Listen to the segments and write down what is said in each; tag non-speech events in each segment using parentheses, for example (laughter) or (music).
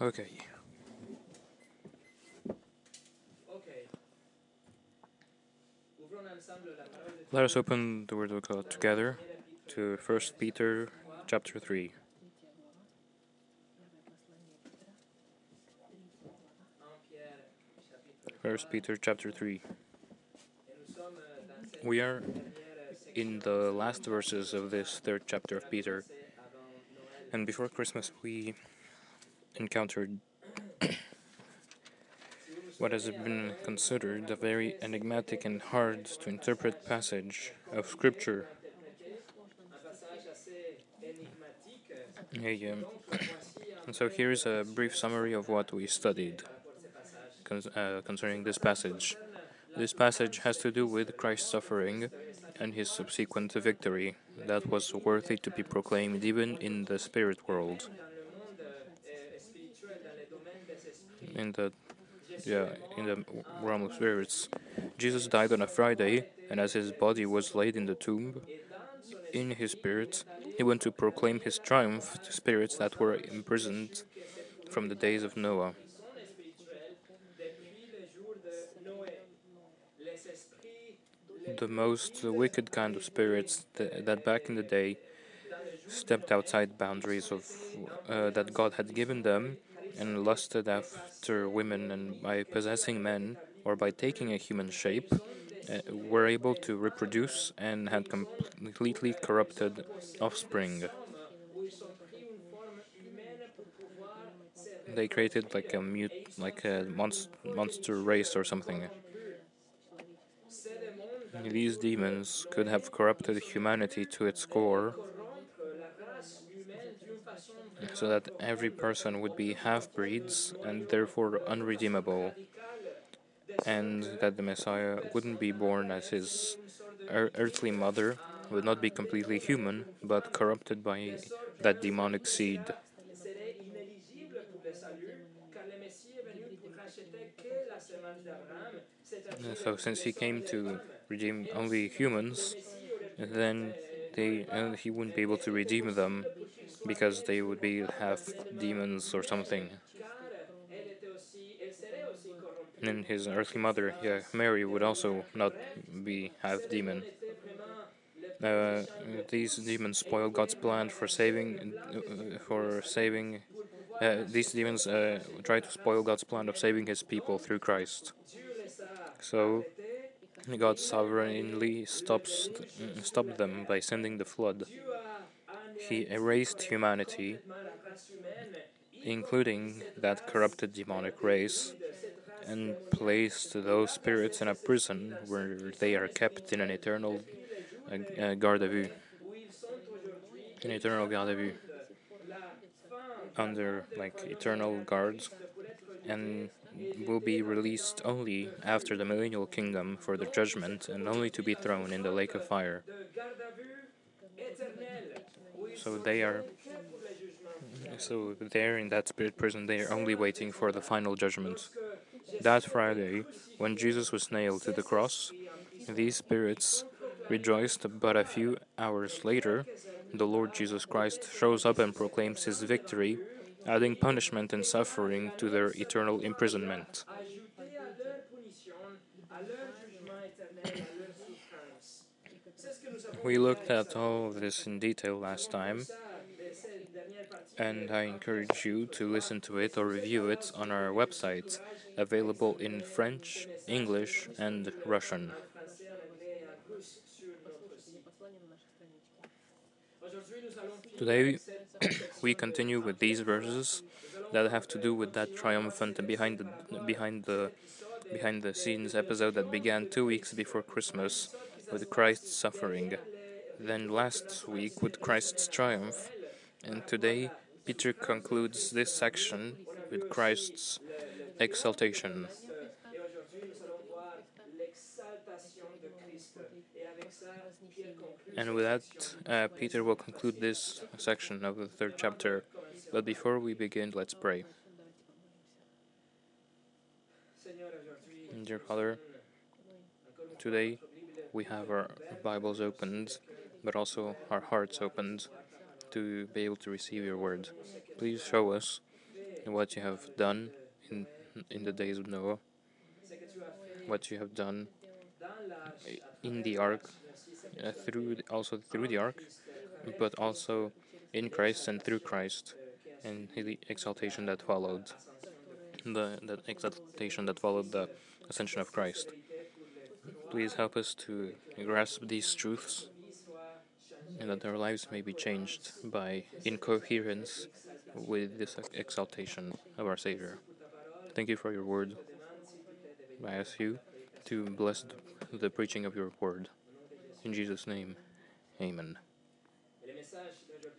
Okay. Let us open the Word of God together to 1 Peter chapter 3. 1 Peter chapter 3. We are in the last verses of this third chapter of Peter. And before Christmas, we encountered what has been considered a very enigmatic and hard to interpret passage of Scripture. A, um, and (clears throat) so here is a brief summary of what we studied con- uh, concerning this passage. This passage has to do with Christ's suffering and his subsequent victory that was worthy to be proclaimed even in the spirit world. In the yeah, in the realm of spirits. Jesus died on a Friday, and as his body was laid in the tomb, in his spirit, he went to proclaim his triumph to spirits that were imprisoned from the days of Noah. The most wicked kind of spirits that, that back in the day stepped outside boundaries of uh, that God had given them and lusted after women and by possessing men or by taking a human shape uh, were able to reproduce and had completely corrupted offspring. They created like a mute, like a monst- monster race or something. These demons could have corrupted humanity to its core so that every person would be half breeds and therefore unredeemable, and that the Messiah wouldn't be born as his ear- earthly mother, would not be completely human, but corrupted by that demonic seed. So, since he came to redeem only humans, then they uh, he wouldn't be able to redeem them because they would be half demons or something. And his earthly mother, yeah, Mary, would also not be half demon. Uh, these demons spoil God's plan for saving, uh, for saving. Uh, these demons uh, try to spoil God's plan of saving His people through Christ. So God sovereignly stops stopped them by sending the flood. He erased humanity, including that corrupted demonic race, and placed those spirits in a prison where they are kept in an eternal uh, uh, garde vue. An eternal garde vue. Under like eternal guards, and will be released only after the millennial kingdom for the judgment and only to be thrown in the lake of fire. So they are so there in that spirit prison they are only waiting for the final judgment. That Friday, when Jesus was nailed to the cross, these spirits rejoiced, but a few hours later, the Lord Jesus Christ shows up and proclaims his victory, adding punishment and suffering to their eternal imprisonment. We looked at all of this in detail last time, and I encourage you to listen to it or review it on our website, available in French, English, and Russian. Today, (clears throat) we continue with these verses that have to do with that triumphant behind the behind the behind the scenes episode that began two weeks before Christmas with Christ's suffering, then last week with Christ's triumph, and today Peter concludes this section with Christ's exaltation. And with that, uh, Peter will conclude this section of the third chapter. But before we begin, let's pray. Dear Father, today we have our Bibles opened, but also our hearts opened to be able to receive your word. Please show us what you have done in, in the days of Noah, what you have done in the ark, uh, through the, also through the ark, but also in Christ and through Christ, and the exaltation that followed, the, the exaltation that followed the ascension of Christ. Please help us to grasp these truths and that our lives may be changed by incoherence with this exaltation of our Savior. Thank you for your word. I ask you to bless the preaching of your word. In Jesus' name, Amen.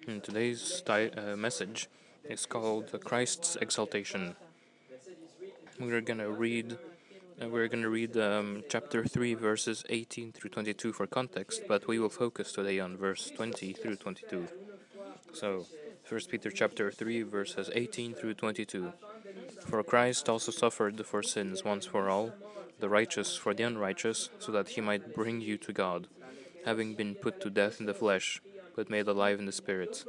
And today's uh, message is called Christ's Exaltation. We're going to read we're going to read um, chapter 3, verses 18 through 22 for context, but we will focus today on verse 20 through 22. So, 1 Peter chapter 3, verses 18 through 22. For Christ also suffered for sins once for all, the righteous for the unrighteous, so that he might bring you to God, having been put to death in the flesh, but made alive in the Spirit,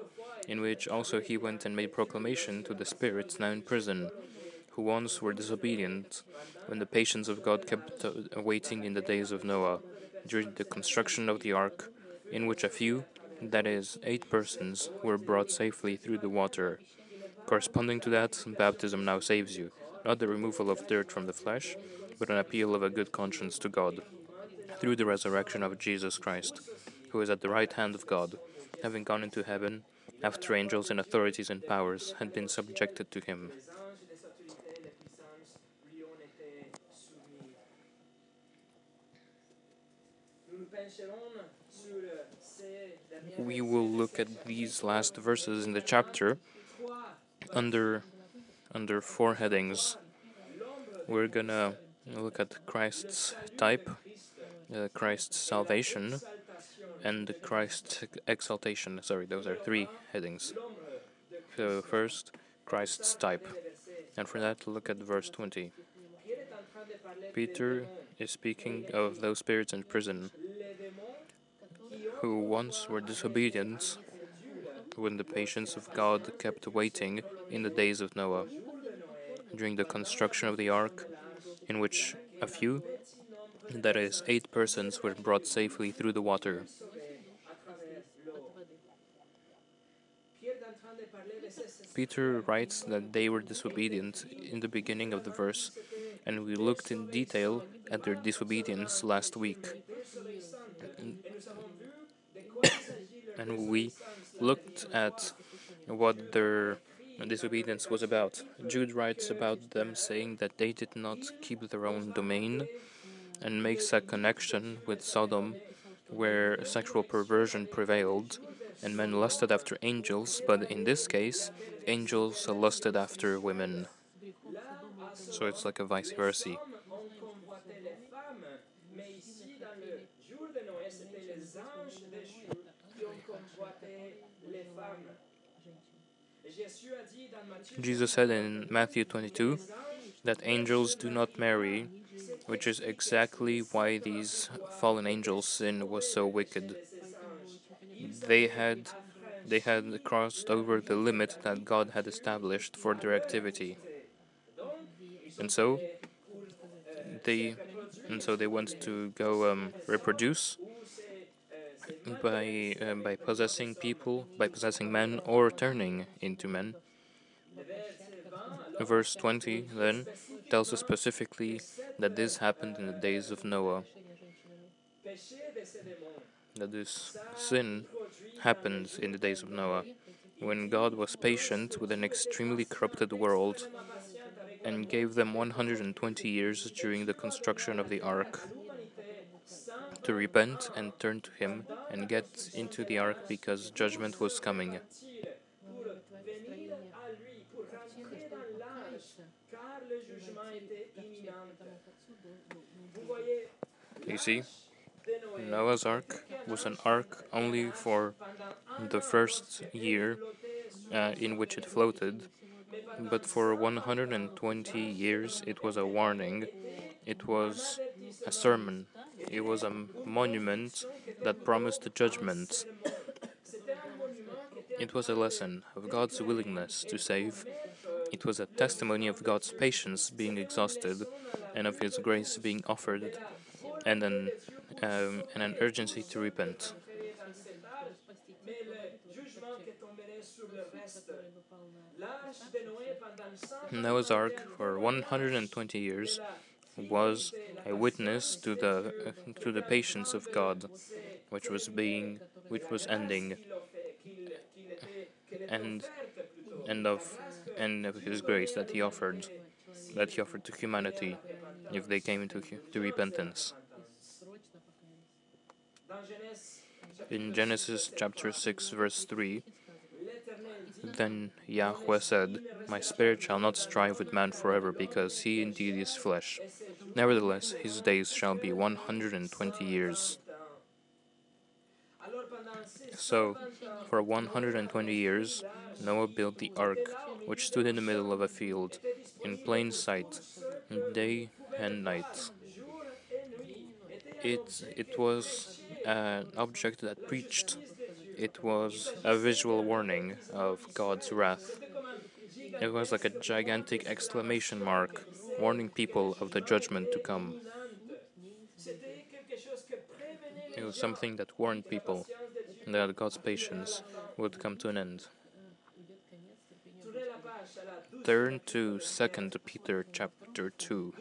in which also he went and made proclamation to the spirits now in prison who once were disobedient, when the patience of God kept uh, waiting in the days of Noah, during the construction of the ark, in which a few, that is, eight persons, were brought safely through the water. Corresponding to that, baptism now saves you, not the removal of dirt from the flesh, but an appeal of a good conscience to God, through the resurrection of Jesus Christ, who is at the right hand of God, having gone into heaven, after angels and authorities and powers had been subjected to him. We will look at these last verses in the chapter under under four headings. We're gonna look at Christ's type, uh, Christ's salvation, and Christ's exaltation. Sorry, those are three headings. So first, Christ's type, and for that, look at verse 20. Peter is speaking of those spirits in prison who once were disobedient when the patience of God kept waiting in the days of Noah, during the construction of the ark, in which a few, that is, eight persons, were brought safely through the water. Peter writes that they were disobedient in the beginning of the verse, and we looked in detail at their disobedience last week and we looked at what their disobedience was about. Jude writes about them saying that they did not keep their own domain and makes a connection with Sodom, where sexual perversion prevailed and men lusted after angels, but in this case, angels lusted after women. So it's like a vice versa. Jesus said in Matthew 22 that angels do not marry, which is exactly why these fallen angels' sin was so wicked. They had they had crossed over the limit that God had established for their activity. And so they and so they went to go um, reproduce by uh, by possessing people, by possessing men or turning into men. Verse 20 then tells us specifically that this happened in the days of Noah. That this sin happened in the days of Noah, when God was patient with an extremely corrupted world and gave them 120 years during the construction of the ark to repent and turn to Him and get into the ark because judgment was coming. You see, Noah's Ark was an ark only for the first year uh, in which it floated, but for 120 years it was a warning, it was a sermon, it was a monument that promised judgment. It was a lesson of God's willingness to save It was a testimony of God's patience being exhausted and of His grace being offered, and an, um, and an urgency to repent. Noah's Ark, for 120 years, was a witness to the to the patience of God, which was being which was ending, and and of and of His grace that He offered that He offered to humanity if they came into to repentance. In Genesis chapter 6, verse 3, then Yahweh said, My spirit shall not strive with man forever, because he indeed is flesh. Nevertheless, his days shall be 120 years. So, for 120 years, Noah built the ark, which stood in the middle of a field, in plain sight, day and night. It, it was an object that preached it was a visual warning of God's wrath. It was like a gigantic exclamation mark warning people of the judgment to come. It was something that warned people that God's patience would come to an end. Turn to 2 Peter chapter 2.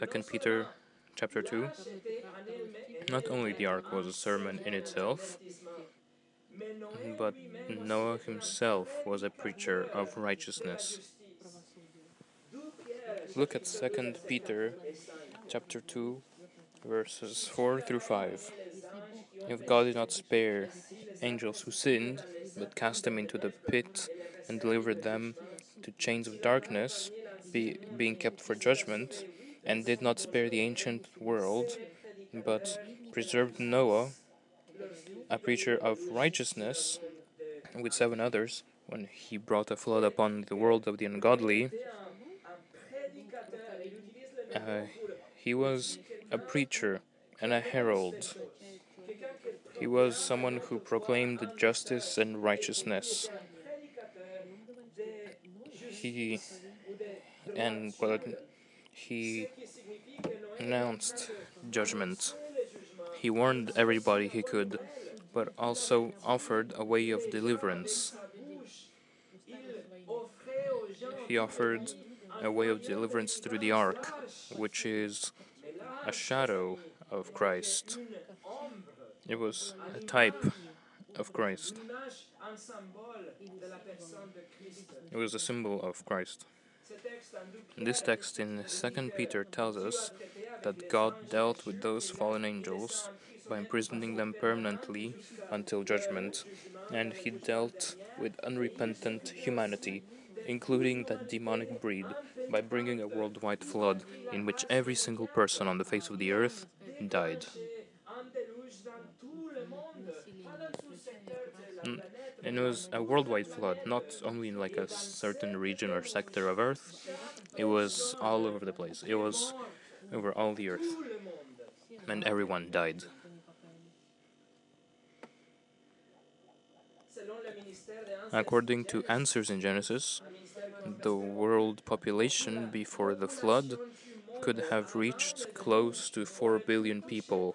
2 Peter chapter 2. Not only the ark was a sermon in itself, but Noah himself was a preacher of righteousness. Look at 2 Peter chapter 2 verses 4 through 5. If God did not spare angels who sinned, but cast them into the pit and delivered them to chains of darkness, be, being kept for judgment, and did not spare the ancient world, but preserved Noah, a preacher of righteousness, with seven others, when he brought a flood upon the world of the ungodly. Uh, he was a preacher and a herald. He was someone who proclaimed justice and righteousness. He and well, he announced judgment. He warned everybody he could, but also offered a way of deliverance. He offered a way of deliverance through the ark, which is a shadow of Christ. It was a type of Christ. It was a symbol of Christ. This text in 2 Peter tells us that God dealt with those fallen angels by imprisoning them permanently until judgment, and he dealt with unrepentant humanity, including that demonic breed, by bringing a worldwide flood in which every single person on the face of the earth died. Mm, and it was a worldwide flood, not only in like a certain region or sector of Earth. It was all over the place. It was over all the Earth, and everyone died. According to Answers in Genesis, the world population before the flood could have reached close to 4 billion people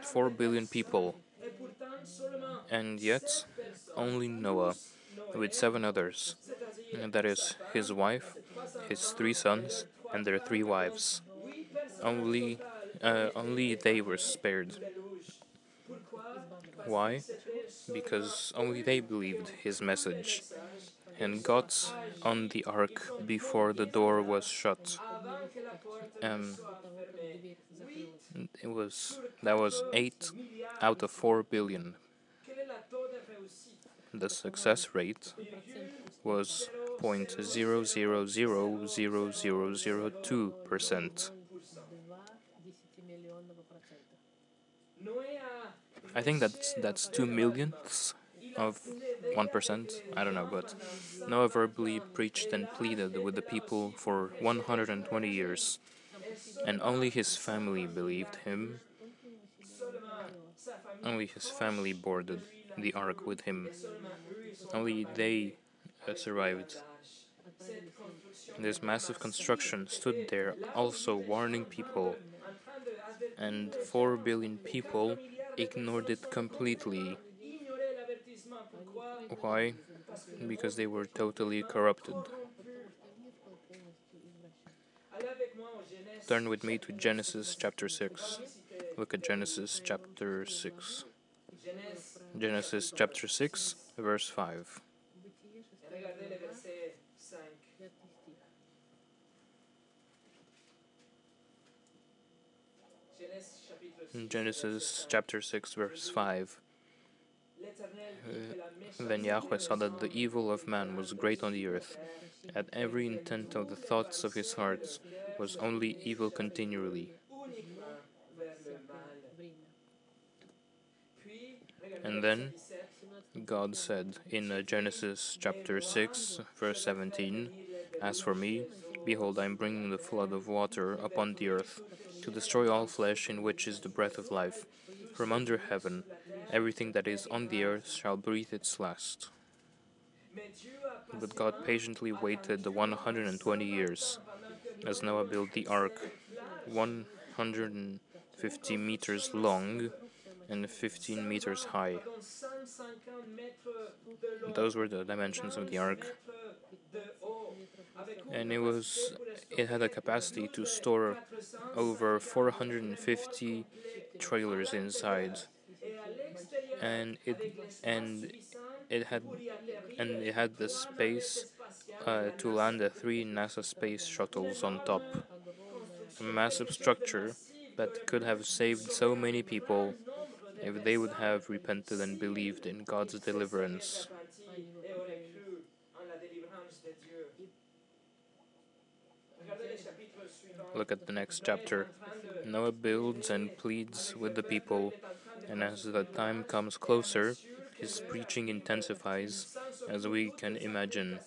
4 billion people, and yet only Noah, with seven others, that is, his wife, his three sons, and their three wives. Only, uh, only they were spared. Why? Because only they believed his message and got on the ark before the door was shut. Um, it was that was eight out of four billion. The success rate was point zero zero zero zero zero zero two percent. I think that's that's two millionths of one percent. I don't know, but Noah verbally preached and pleaded with the people for 120 years and only his family believed him Only his family boarded the ark with him. Only they uh, survived. This massive construction stood there, also warning people, and 4 billion people ignored it completely. Why? Because they were totally corrupted. Turn with me to Genesis chapter 6. Look at Genesis chapter 6. Genesis chapter 6, verse 5. Genesis chapter 6, verse 5. Uh, then Yahweh saw that the evil of man was great on the earth, and every intent of the thoughts of his heart was only evil continually. And then God said in uh, Genesis chapter 6, verse 17, As for me, behold, I am bringing the flood of water upon the earth to destroy all flesh in which is the breath of life. From under heaven, everything that is on the earth shall breathe its last. But God patiently waited the 120 years as Noah built the ark, 150 meters long and 15 meters high. Those were the dimensions of the ark. And it was it had a capacity to store over 450 trailers inside. And it and it had and it had the space uh, to land the three NASA space shuttles on top. A massive structure that could have saved so many people if they would have repented and believed in God's deliverance. Look at the next chapter. Noah builds and pleads with the people, and as the time comes closer, his preaching intensifies, as we can imagine.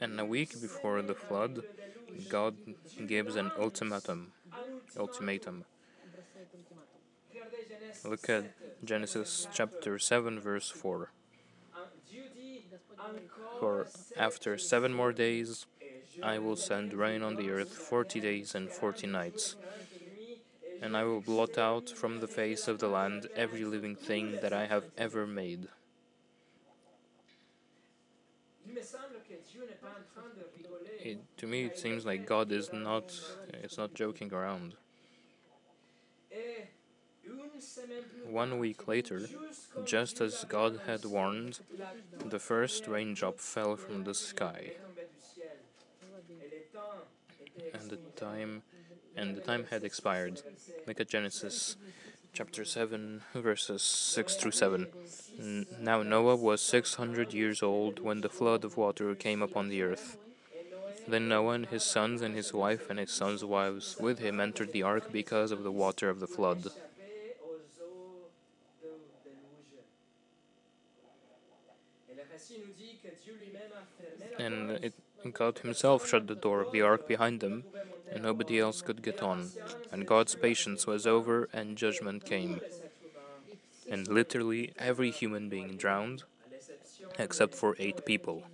And a week before the flood, God gives an ultimatum. Ultimatum. Look at Genesis chapter 7, verse 4. For after seven more days, I will send rain on the earth forty days and forty nights. And I will blot out from the face of the land every living thing that I have ever made. It, to me, it seems like God is not, is not joking around. One week later, just as God had warned, the first raindrop fell from the sky. And the time and the time had expired. Look at Genesis chapter 7 verses 6 through 7. Now Noah was 600 years old when the flood of water came upon the earth. Then Noah and his sons and his wife and his sons' wives with him entered the ark because of the water of the flood. And it, God Himself shut the door of the ark behind them, and nobody else could get on. And God's patience was over, and judgment came. And literally every human being drowned, except for eight people.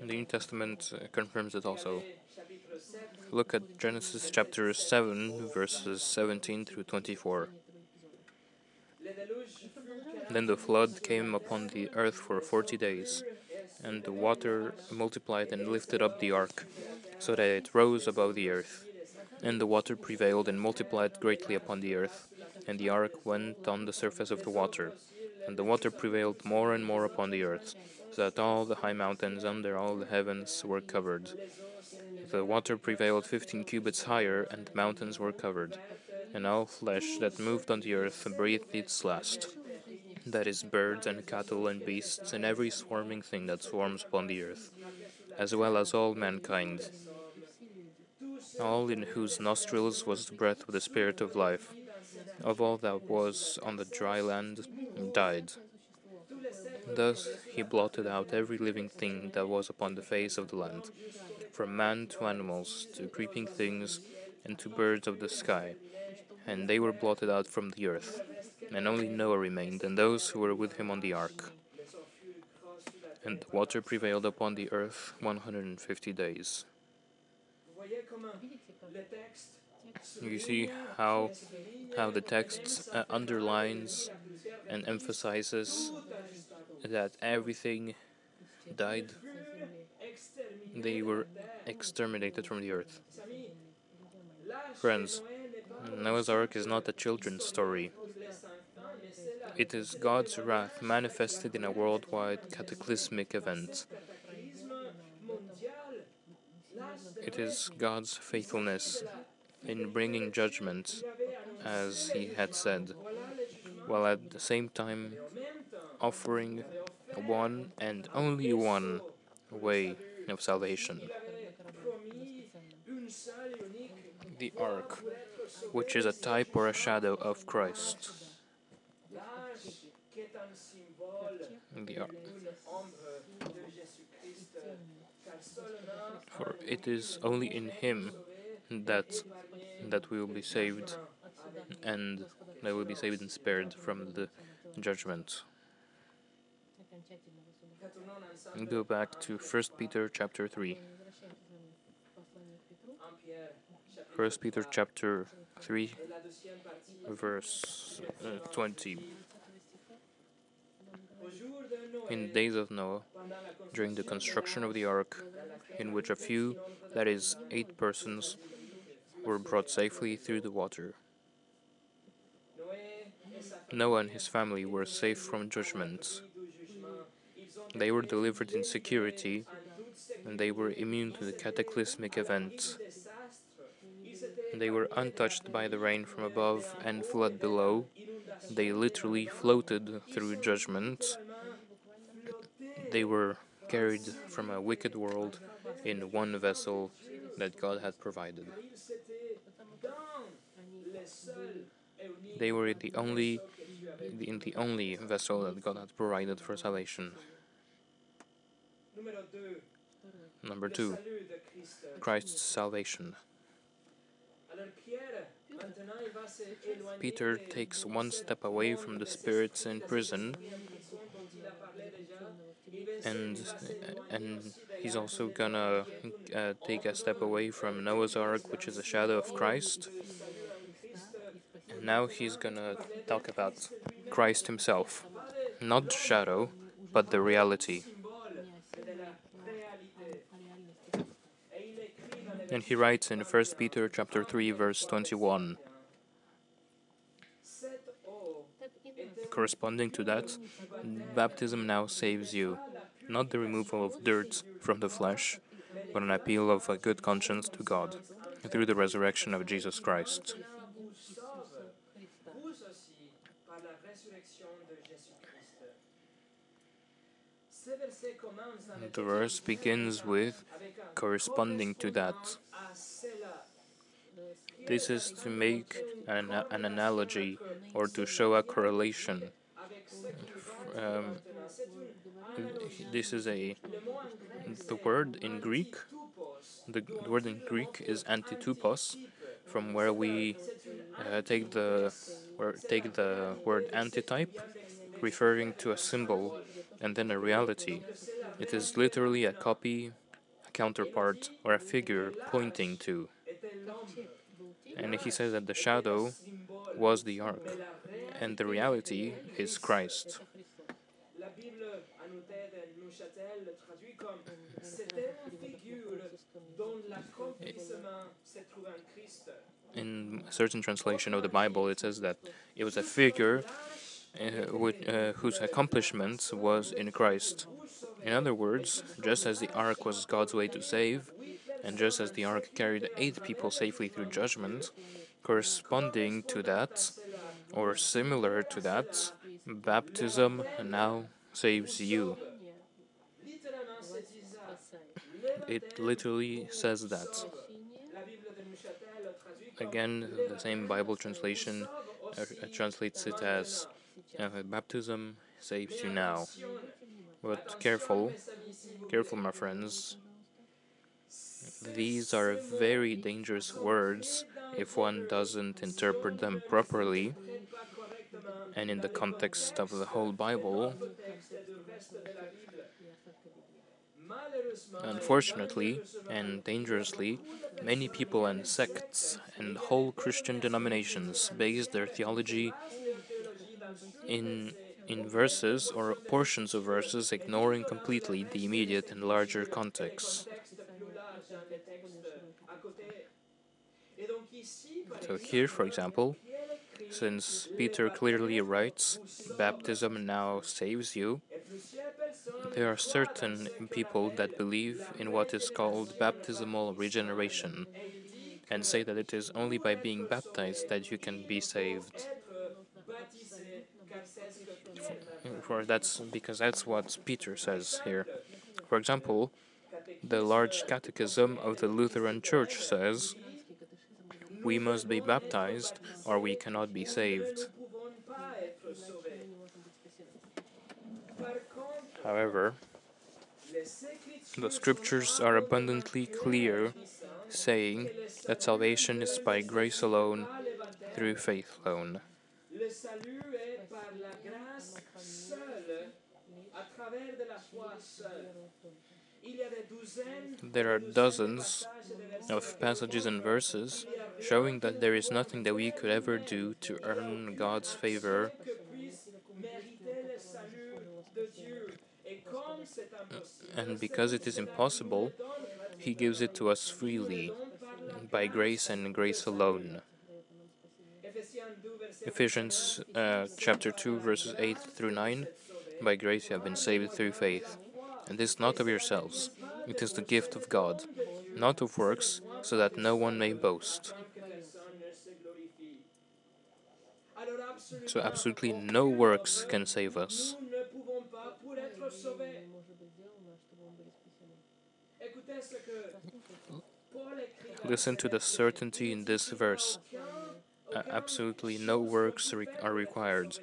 The New Testament confirms it also. Look at Genesis chapter 7, verses 17 through 24. Then the flood came upon the earth for forty days, and the water multiplied and lifted up the ark, so that it rose above the earth. And the water prevailed and multiplied greatly upon the earth, and the ark went on the surface of the water. And the water prevailed more and more upon the earth, so that all the high mountains under all the heavens were covered. The water prevailed fifteen cubits higher, and the mountains were covered. And all flesh that moved on the earth breathed its last that is, birds and cattle and beasts, and every swarming thing that swarms upon the earth, as well as all mankind, all in whose nostrils was the breath of the Spirit of life, of all that was on the dry land, died. Thus he blotted out every living thing that was upon the face of the land, from man to animals, to creeping things, and to birds of the sky. And they were blotted out from the earth. And only Noah remained, and those who were with him on the ark. And water prevailed upon the earth 150 days. You see how how the text uh, underlines and emphasizes that everything died. They were exterminated from the earth. Friends, Noah's Ark is not a children's story. It is God's wrath manifested in a worldwide cataclysmic event. It is God's faithfulness in bringing judgment, as He had said, while at the same time offering one and only one way of salvation. The ark, which is a type or a shadow of Christ. The. For it is only in Him that that we will be saved and that we will be saved and spared from the judgment. Go back to 1 Peter chapter 3. 1 Peter chapter 3 verse uh, 20. In the days of Noah, during the construction of the ark, in which a few, that is, eight persons, were brought safely through the water. Noah and his family were safe from judgment. They were delivered in security, and they were immune to the cataclysmic event. They were untouched by the rain from above and flood below. They literally floated through judgment. They were carried from a wicked world in one vessel that God had provided. They were the only in the only vessel that God had provided for salvation. Number two, Christ's salvation. Peter takes one step away from the spirits in prison and and he's also gonna uh, take a step away from Noah's Ark, which is a shadow of Christ. And now he's gonna talk about Christ himself, not the shadow, but the reality. And he writes in 1 Peter chapter 3 verse 21 corresponding to that baptism now saves you. Not the removal of dirt from the flesh but an appeal of a good conscience to God through the resurrection of Jesus Christ. The verse begins with corresponding to that. This is to make an, an analogy or to show a correlation. Um, this is a the word in Greek. The, the word in Greek is antitupos, from where we uh, take the where take the word antitype, referring to a symbol and then a reality. It is literally a copy, counterpart, or a figure pointing to. And he says that the shadow was the ark, and the reality is Christ. In a certain translation of the Bible, it says that it was a figure uh, uh, whose accomplishment was in Christ. In other words, just as the ark was God's way to save, and just as the ark carried eight people safely through judgment, corresponding to that, or similar to that, baptism now saves you. It literally says that. Again, the same Bible translation uh, translates it as uh, baptism saves you now. But careful, careful, my friends. These are very dangerous words if one doesn't interpret them properly and in the context of the whole Bible. Unfortunately and dangerously, many people and sects and whole Christian denominations base their theology in in verses or portions of verses, ignoring completely the immediate and larger context. So, here, for example, since Peter clearly writes, baptism now saves you, there are certain people that believe in what is called baptismal regeneration and say that it is only by being baptized that you can be saved. For that's because that's what Peter says here. For example, the large catechism of the Lutheran Church says we must be baptized or we cannot be saved. However, the scriptures are abundantly clear, saying that salvation is by grace alone, through faith alone. There are dozens of passages and verses showing that there is nothing that we could ever do to earn God's favor. And because it is impossible, He gives it to us freely, by grace and grace alone. Ephesians uh, chapter 2, verses 8 through 9 By grace you have been saved through faith, and this not of yourselves, it is the gift of God, not of works, so that no one may boast. So, absolutely no works can save us. Listen to the certainty in this verse. Absolutely no works re are required.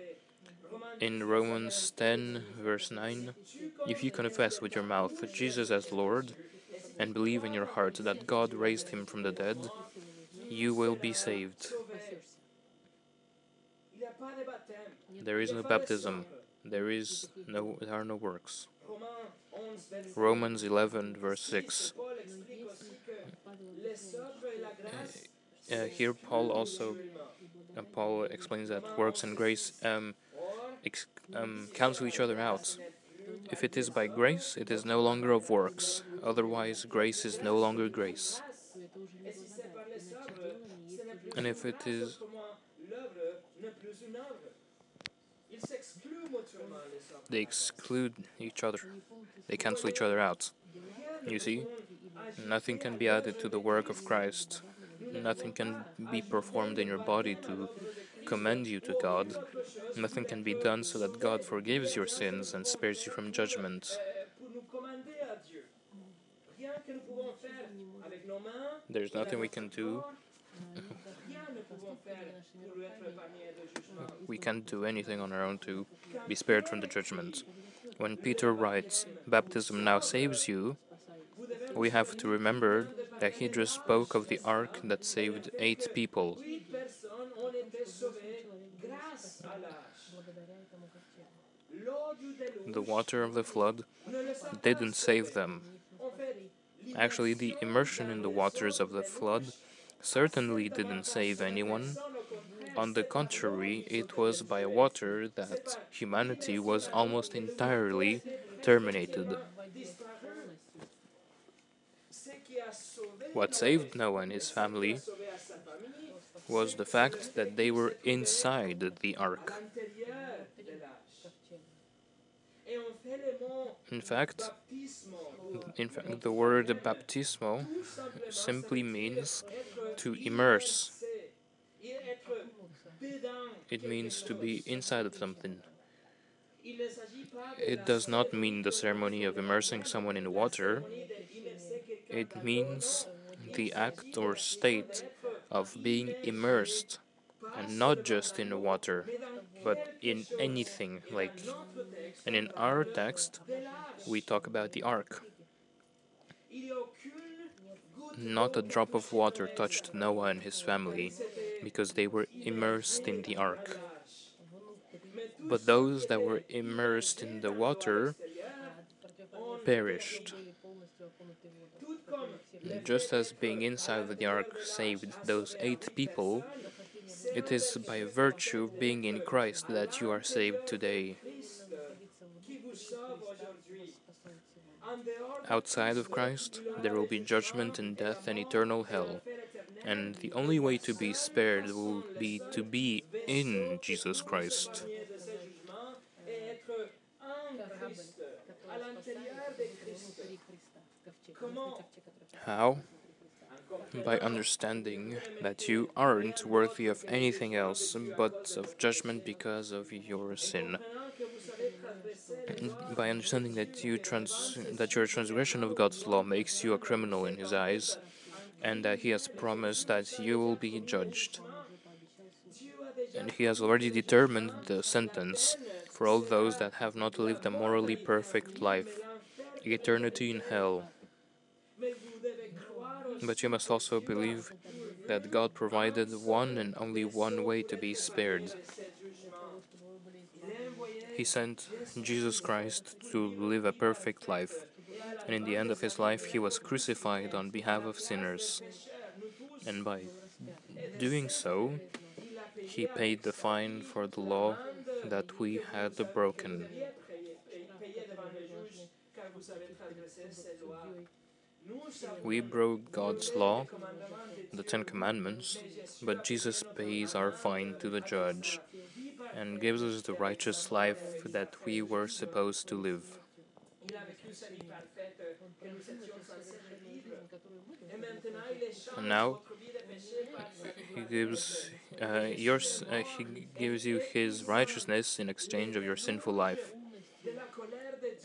In Romans 10, verse 9, if you confess with your mouth Jesus as Lord and believe in your heart that God raised him from the dead, you will be saved. There is no baptism. There is no there are no works. Romans 11 verse 6. Uh, here Paul also uh, Paul explains that works and grace um, ex- um, cancel each other out. If it is by grace, it is no longer of works. Otherwise, grace is no longer grace. And if it is they exclude each other. They cancel each other out. You see? Nothing can be added to the work of Christ. Nothing can be performed in your body to commend you to God. Nothing can be done so that God forgives your sins and spares you from judgment. There's nothing we can do. (laughs) we can't do anything on our own to be spared from the judgment. When Peter writes, Baptism now saves you, we have to remember that he just spoke of the ark that saved eight people. The water of the flood didn't save them. Actually, the immersion in the waters of the flood certainly didn't save anyone. On the contrary, it was by water that humanity was almost entirely terminated. What saved Noah and his family was the fact that they were inside the ark. In fact, in fact, the word baptismo simply means to immerse. It means to be inside of something. It does not mean the ceremony of immersing someone in water. It means the act or state of being immersed, and not just in the water, but in anything like. And in our text, we talk about the ark. not a drop of water touched Noah and his family, because they were immersed in the ark. But those that were immersed in the water perished. Just as being inside the ark saved those eight people, it is by virtue of being in Christ that you are saved today. Outside of Christ, there will be judgment and death and eternal hell. And the only way to be spared will be to be in Jesus Christ. How? By understanding that you aren't worthy of anything else but of judgment because of your sin. By understanding that you trans that your transgression of God's law makes you a criminal in His eyes, and that He has promised that you will be judged. And He has already determined the sentence for all those that have not lived a morally perfect life eternity in hell. But you must also believe that God provided one and only one way to be spared. He sent Jesus Christ to live a perfect life, and in the end of his life, he was crucified on behalf of sinners. And by doing so, he paid the fine for the law that we had broken. We broke God's law, the Ten Commandments, but Jesus pays our fine to the judge and gives us the righteous life that we were supposed to live. And now he gives uh, yours, uh, he gives you his righteousness in exchange of your sinful life.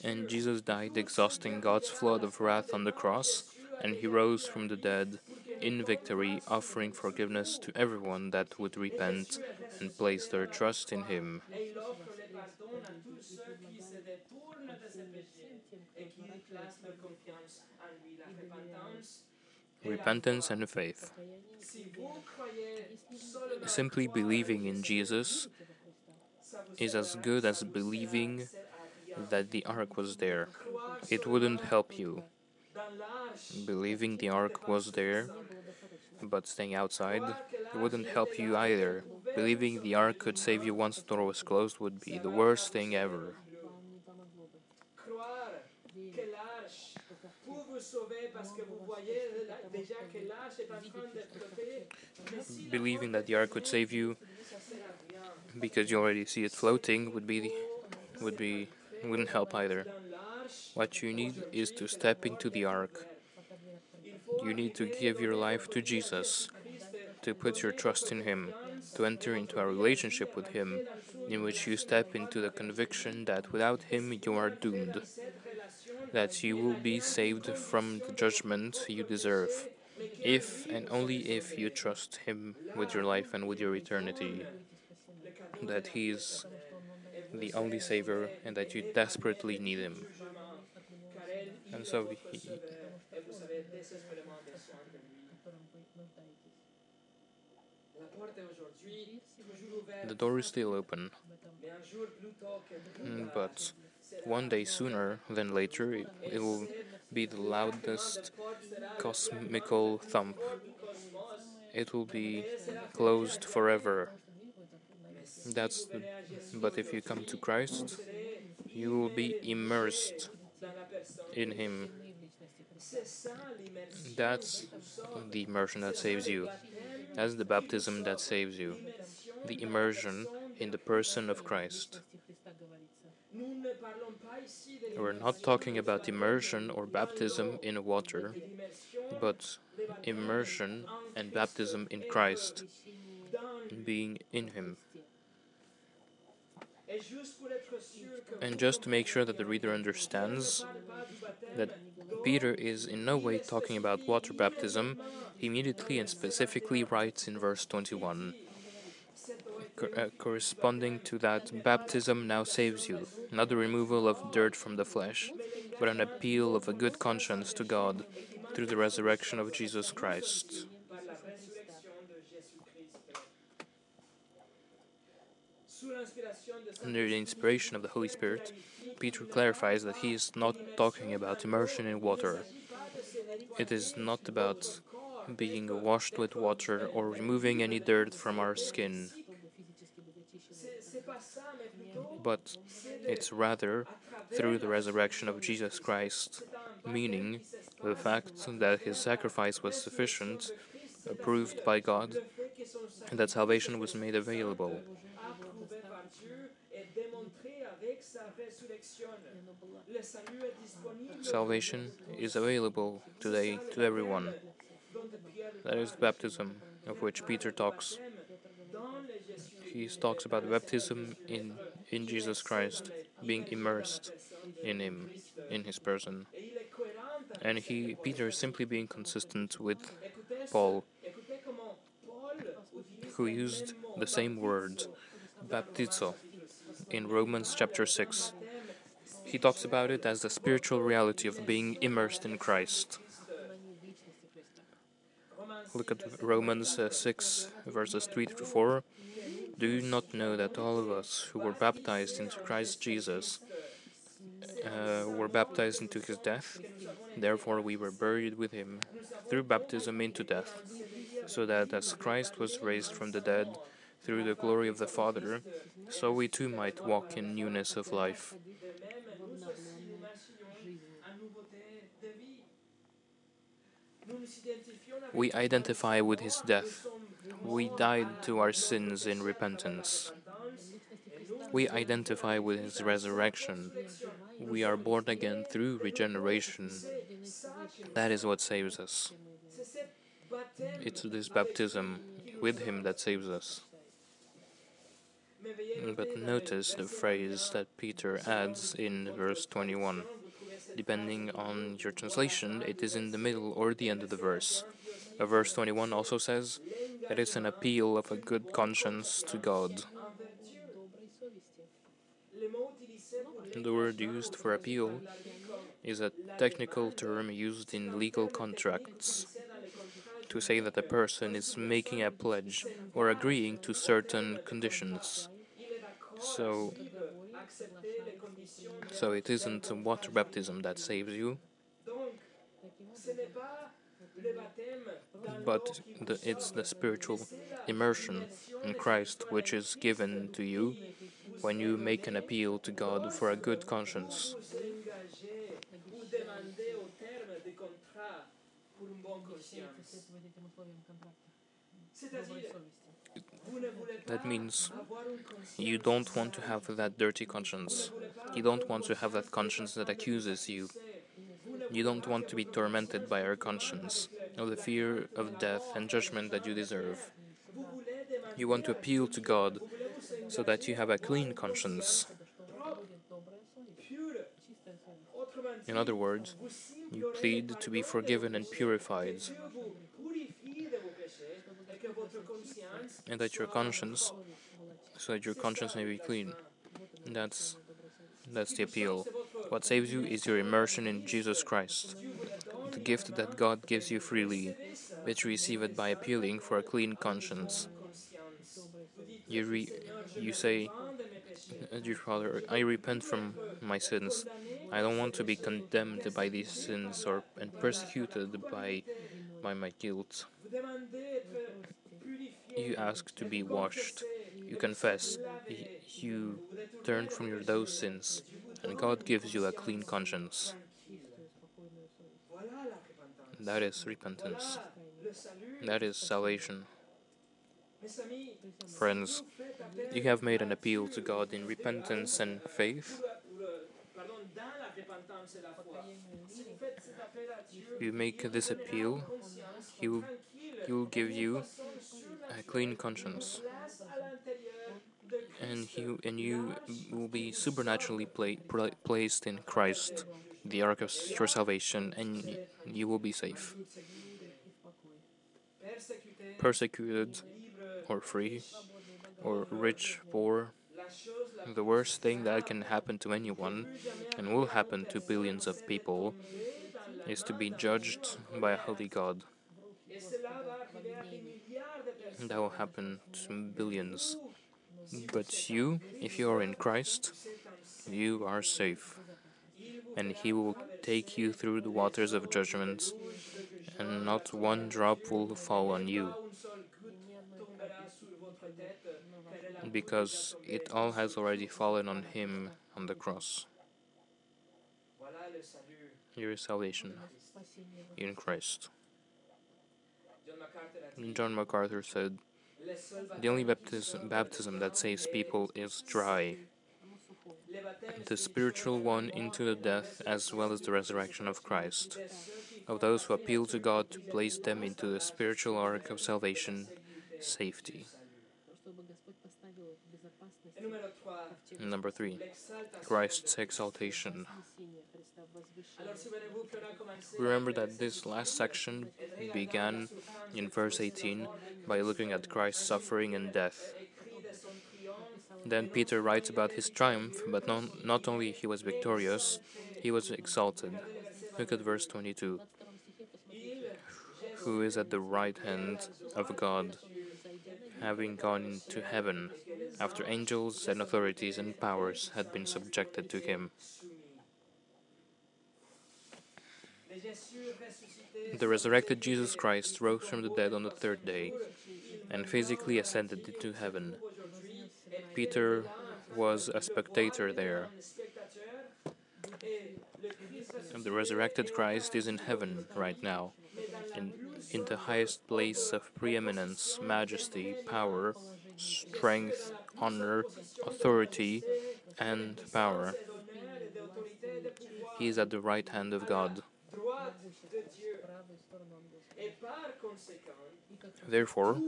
And Jesus died exhausting God's flood of wrath on the cross, and he rose from the dead in victory, offering forgiveness to everyone that would repent and place their trust in him. Repentance and faith. Simply believing in Jesus is as good as believing that the ark was there. It wouldn't help you. Believing the ark was there, but staying outside, wouldn't help you either. Believing the ark could save you once the door was closed would be the worst thing ever. Believing that the ark could save you because you already see it floating would be would be wouldn't help either. What you need is to step into the ark. You need to give your life to Jesus, to put your trust in Him, to enter into a relationship with Him, in which you step into the conviction that without Him you are doomed, that you will be saved from the judgment you deserve, if and only if you trust Him with your life and with your eternity, that He is the only Savior and that you desperately need Him. And so he, the door is still open, mm, but one day sooner than later it, it will be the loudest cosmical thump. It will be closed forever. That's the, but if you come to Christ, you will be immersed in Him. That's the immersion that saves you. That's the baptism that saves you. The immersion in the person of Christ. We're not talking about immersion or baptism in water, but immersion and baptism in Christ, being in Him. And just to make sure that the reader understands that Peter is in no way talking about water baptism, he immediately and specifically writes in verse 21 uh, corresponding to that, baptism now saves you, not the removal of dirt from the flesh, but an appeal of a good conscience to God through the resurrection of Jesus Christ. Under the inspiration of the Holy Spirit, Peter clarifies that he is not talking about immersion in water. It is not about being washed with water or removing any dirt from our skin, but it's rather through the resurrection of Jesus Christ, meaning the fact that his sacrifice was sufficient, approved by God, and that salvation was made available. Salvation is available today to everyone. That is baptism, of which Peter talks. He talks about baptism in, in Jesus Christ, being immersed in Him, in His person. And he, Peter, is simply being consistent with Paul, who used the same word, baptizo, in Romans chapter 6. He talks about it as the spiritual reality of being immersed in Christ. Look at Romans uh, 6, verses 3 to 4. Do you not know that all of us who were baptized into Christ Jesus uh, were baptized into his death? Therefore, we were buried with him through baptism into death, so that as Christ was raised from the dead through the glory of the Father, so we too might walk in newness of life. We identify with his death. We died to our sins in repentance. We identify with his resurrection. We are born again through regeneration. That is what saves us. It's this baptism with him that saves us. But notice the phrase that Peter adds in verse 21. Depending on your translation, it is in the middle or the end of the verse. Verse 21 also says that it's an appeal of a good conscience to God. The word used for appeal is a technical term used in legal contracts to say that a person is making a pledge or agreeing to certain conditions. So, so it isn't water baptism that saves you, but the, it's the spiritual immersion in Christ which is given to you when you make an appeal to God for a good conscience. Pour une bonne conscience. C'est-à-dire, vous ne voulez pas That means avoir une conscience you don't want to have that dirty conscience. You don't want to have that conscience that accuses you. You don't want to be tormented by our conscience, or the fear of death and judgment that you deserve. Vous voulez demander You want to appeal to God so that you have a clean conscience. In other words, you plead to be forgiven and purified, and that your conscience, so that your conscience may be clean. That's that's the appeal. What saves you is your immersion in Jesus Christ, the gift that God gives you freely, which you receive it by appealing for a clean conscience. You re, you say. Dear Father, I repent from my sins. I don't want to be condemned by these sins or and persecuted by by my guilt. You ask to be washed. You confess. You turn from your those sins, and God gives you a clean conscience. That is repentance. That is salvation. Friends, you have made an appeal to God in repentance and faith. You make this appeal, He will, he will give you a clean conscience, and he and you will be supernaturally pla- pla- placed in Christ, the ark of your salvation, and you will be safe. Persecuted or free, or rich, poor, the worst thing that can happen to anyone, and will happen to billions of people, is to be judged by a holy God. That will happen to billions. But you, if you are in Christ, you are safe. And He will take you through the waters of judgment, and not one drop will fall on you, because it all has already fallen on Him on the cross. Salut. Your salvation in Christ. John MacArthur said, The only baptism, baptism that saves people is dry. The spiritual one into the death as well as the resurrection of Christ. Of those who appeal to God to place them into the spiritual ark of salvation, safety. Number three, Christ's exaltation. Remember that this last section began in verse 18 by looking at Christ's suffering and death. Then Peter writes about his triumph, but not, not only he was victorious, he was exalted. Look at verse 22. Who is at the right hand of God having gone into heaven, after angels and authorities and powers had been subjected to him. The resurrected Jesus Christ rose from the dead on the third day and physically ascended into heaven. Peter was a spectator there. And the resurrected Christ is in heaven right now, in, in the highest place of preeminence, majesty, power, strength, honor, authority, and power. He is at the right hand of God. Therefore,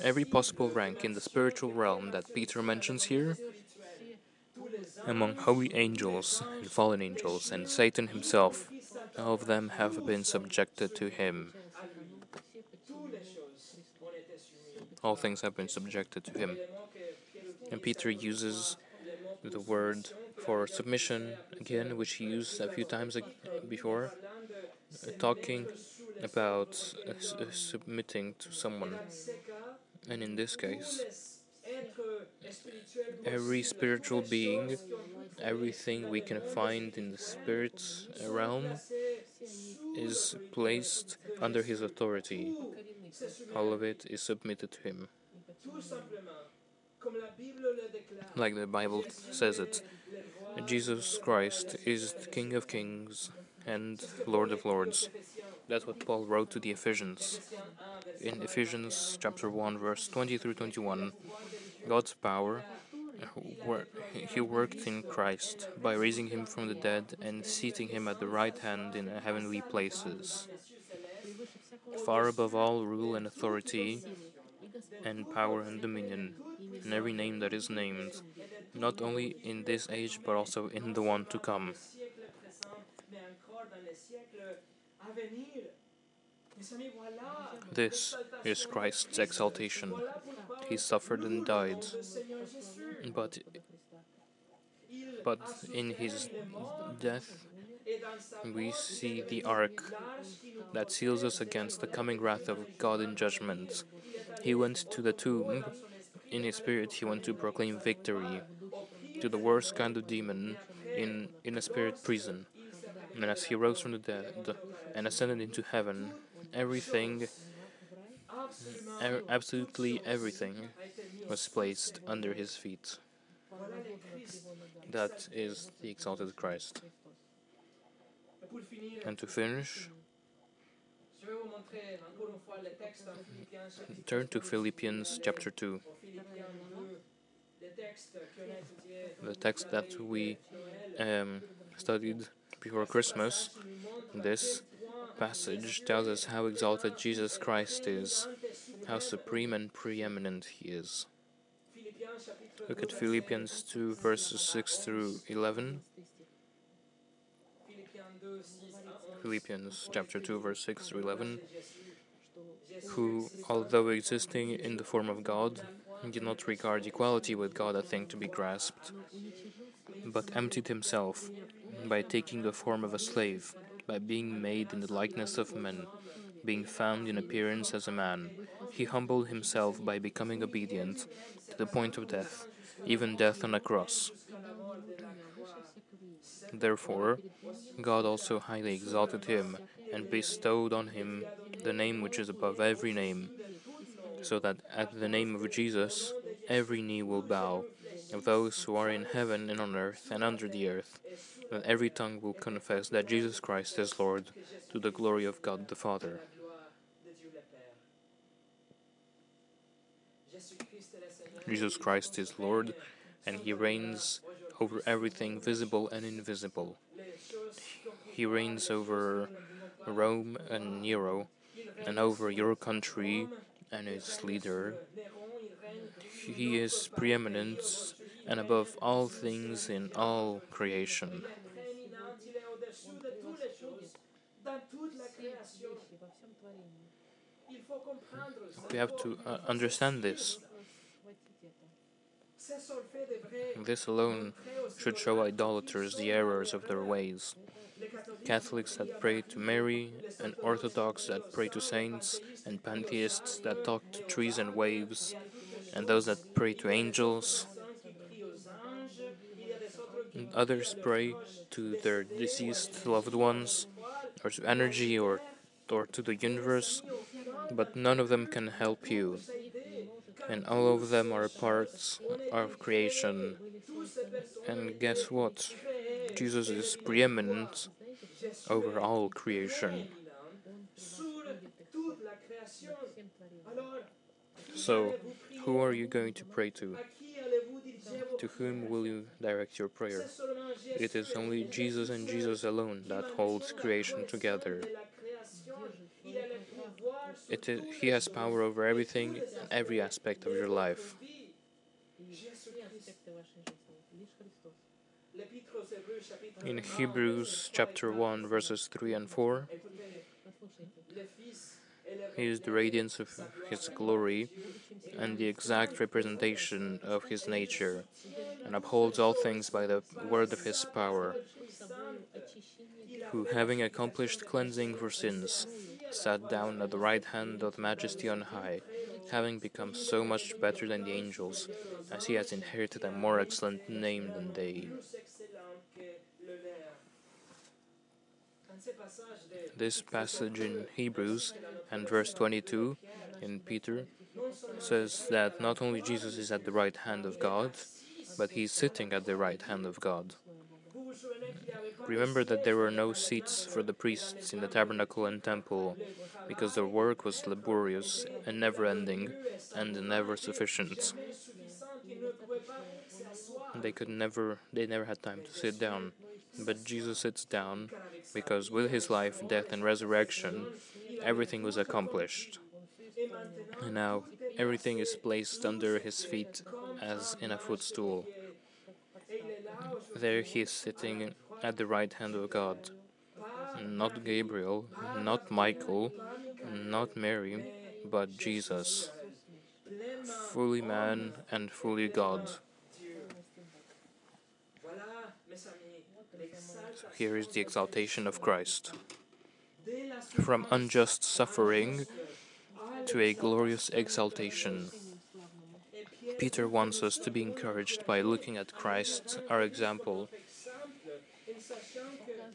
every possible rank in the spiritual realm that Peter mentions here among holy angels and fallen angels, and Satan himself, all of them have been subjected to him. All things have been subjected to him. And Peter uses the word for submission again, which he used a few times before, talking about submitting to someone. And in this case, every spiritual being, everything we can find in the spirit realm is placed under his authority. All of it is submitted to him. Like the Bible says it, Jesus Christ is the King of kings and Lord of lords. That's what Paul wrote to the Ephesians. In Ephesians chapter 1, verse 20 through 21, God's power, he worked in Christ by raising him from the dead and seating him at the right hand in heavenly places, far above all rule and authority, and power and dominion, and every name that is named, not only in this age but also in the one to come. This is Christ's exaltation. He suffered and died. But but in his death we see the ark that seals us against the coming wrath of God in judgment. He went to the tomb. In his spirit, he went to proclaim victory to the worst kind of demon in, in a spirit prison. And as he rose from the dead and ascended into heaven, everything, absolument e- absolutely everything, was placed under his feet. That is the exalted Christ. And to finish, turn to Philippians chapter 2, au Philippiens 2, le texte qu'on a étudié the text that we um, studied before Christmas. This passage tells us how exalted Jesus Christ is, how supreme and preeminent he is. Look at Philippians 2, verses 6 through 11. Philippiens 2, 6 à 11. Philippians chapter 2, verse 6 through 11. Who, although existing in the form of God, did not regard equality with God a thing to be grasped, but emptied himself by taking the form of a slave, by being made in the likeness of men, being found in appearance as a man. He humbled himself by becoming obedient to the point of death, even death on a cross. Therefore, God also highly exalted him and bestowed on him the name which is above every name, so that at the name of Jesus every knee will bow, of those who are in heaven and on earth and under the earth, and every tongue will confess that Jesus Christ is Lord, to the glory of God the Father. Jesus Christ is Lord, and he reigns over everything visible and invisible. He reigns over Rome and Nero, and over your country and its leader. He is preeminent and above all things in all creation. We have to uh, understand this. This alone should show idolaters the errors of their ways. Catholics that pray to Mary, and Orthodox that pray to saints, and pantheists that talk to trees and waves, and those that pray to angels. And others pray to their deceased loved ones, or to energy, or or to the universe, but none of them can help you. And all of them are parts of creation. And guess what? Jesus is preeminent over all creation. So, who are you going to pray to? To whom will you direct your prayer? It is only Jesus and Jesus alone that holds creation together. It is, he has power over everything and every aspect of your life. In Hebrews chapter 1, verses 3 and 4, he is the radiance of his glory and the exact representation of his nature, and upholds all things by the word of his power, who, having accomplished cleansing for sins, sat down at the right hand of majesty on high, having become so much better than the angels, as he has inherited a more excellent name than they. This passage in Hebrews and verse 22 in Peter says that not only Jesus is at the right hand of God, but he is sitting at the right hand of God. Remember that there were no seats for the priests in the tabernacle and temple, because their work was laborious and never ending and never sufficient. They could never they never had time to sit down. But Jesus sits down because with his life, death and resurrection everything was accomplished. And now everything is placed under his feet as in a footstool. There he is sitting at the right hand of God. Not Gabriel, not Michael, not Mary, but Jesus, fully man and fully God. L'exaltation Here is the exaltation of Christ. From unjust suffering to a glorious exaltation. Peter wants us to be encouraged by looking at Christ, our example,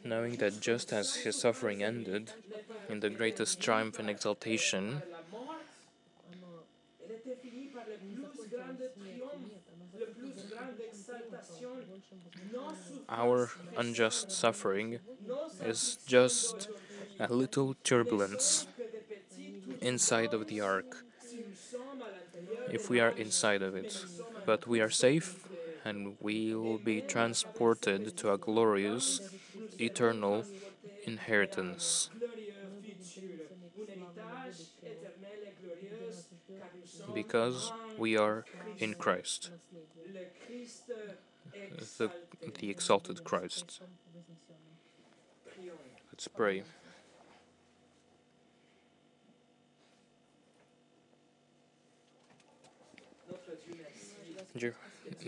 knowing that just as his suffering ended in the greatest triumph and exaltation, our unjust suffering is just a little turbulence inside of the ark if we are inside of it. But we are safe and we'll be transported to a glorious, eternal inheritance. Because we are in Christ, the, the exalted Christ. Let's pray. Dear,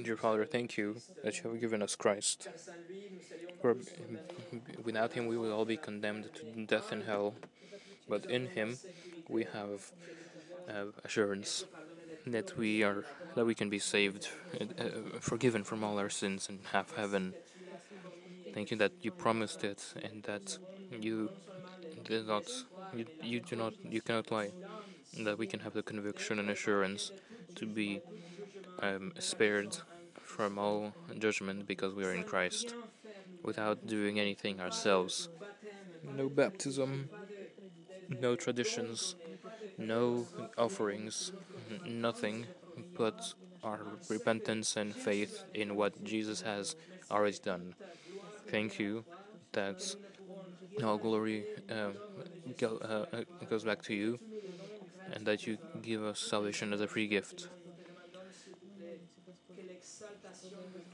dear Father, thank you that you have given us Christ. For without him, we will all be condemned to death in hell. But in him, we have uh, assurance that we are that we can be saved, uh, uh, forgiven from all our sins, and have heaven. Thank you that you promised it, and that you did not, you, you do not, you cannot lie. That we can have the conviction and assurance to be um, spared from all judgment because we are in Christ, without doing anything ourselves. No baptism, no traditions, no offerings, nothing but our repentance and faith in what Jesus has already done. Thank you that all glory um, go, uh, uh, goes back to you and that you give us salvation as a free gift.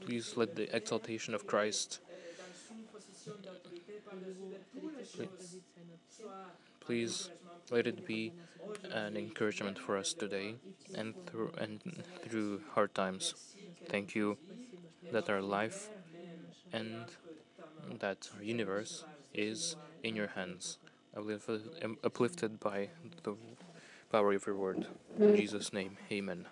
Please let the exaltation of Christ, please let it be an encouragement for us today and through and through hard times. Thank you that our life and that our universe is in your hands, uplifted, um, uplifted by the power of your word. In Jesus' name, Amen.